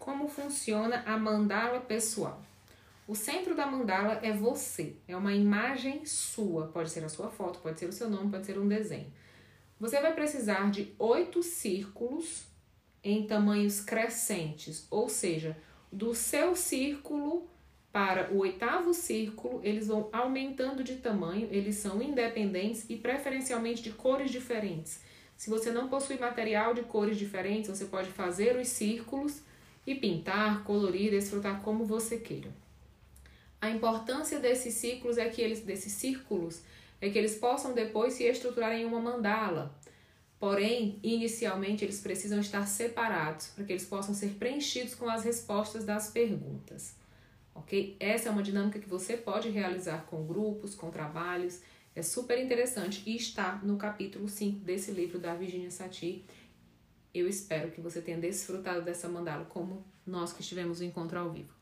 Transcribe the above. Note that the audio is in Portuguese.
Como funciona a mandala pessoal? O centro da mandala é você, é uma imagem sua. Pode ser a sua foto, pode ser o seu nome, pode ser um desenho. Você vai precisar de oito círculos em tamanhos crescentes, ou seja, do seu círculo para o oitavo círculo, eles vão aumentando de tamanho, eles são independentes e preferencialmente de cores diferentes. Se você não possui material de cores diferentes, você pode fazer os círculos e pintar, colorir, desfrutar como você queira. A importância desses ciclos é que eles desses círculos é que eles possam depois se estruturar em uma mandala. Porém, inicialmente eles precisam estar separados para que eles possam ser preenchidos com as respostas das perguntas. OK? Essa é uma dinâmica que você pode realizar com grupos, com trabalhos. É super interessante e está no capítulo 5 desse livro da Virginia Satir. Eu espero que você tenha desfrutado dessa mandala como nós que estivemos no encontro ao vivo.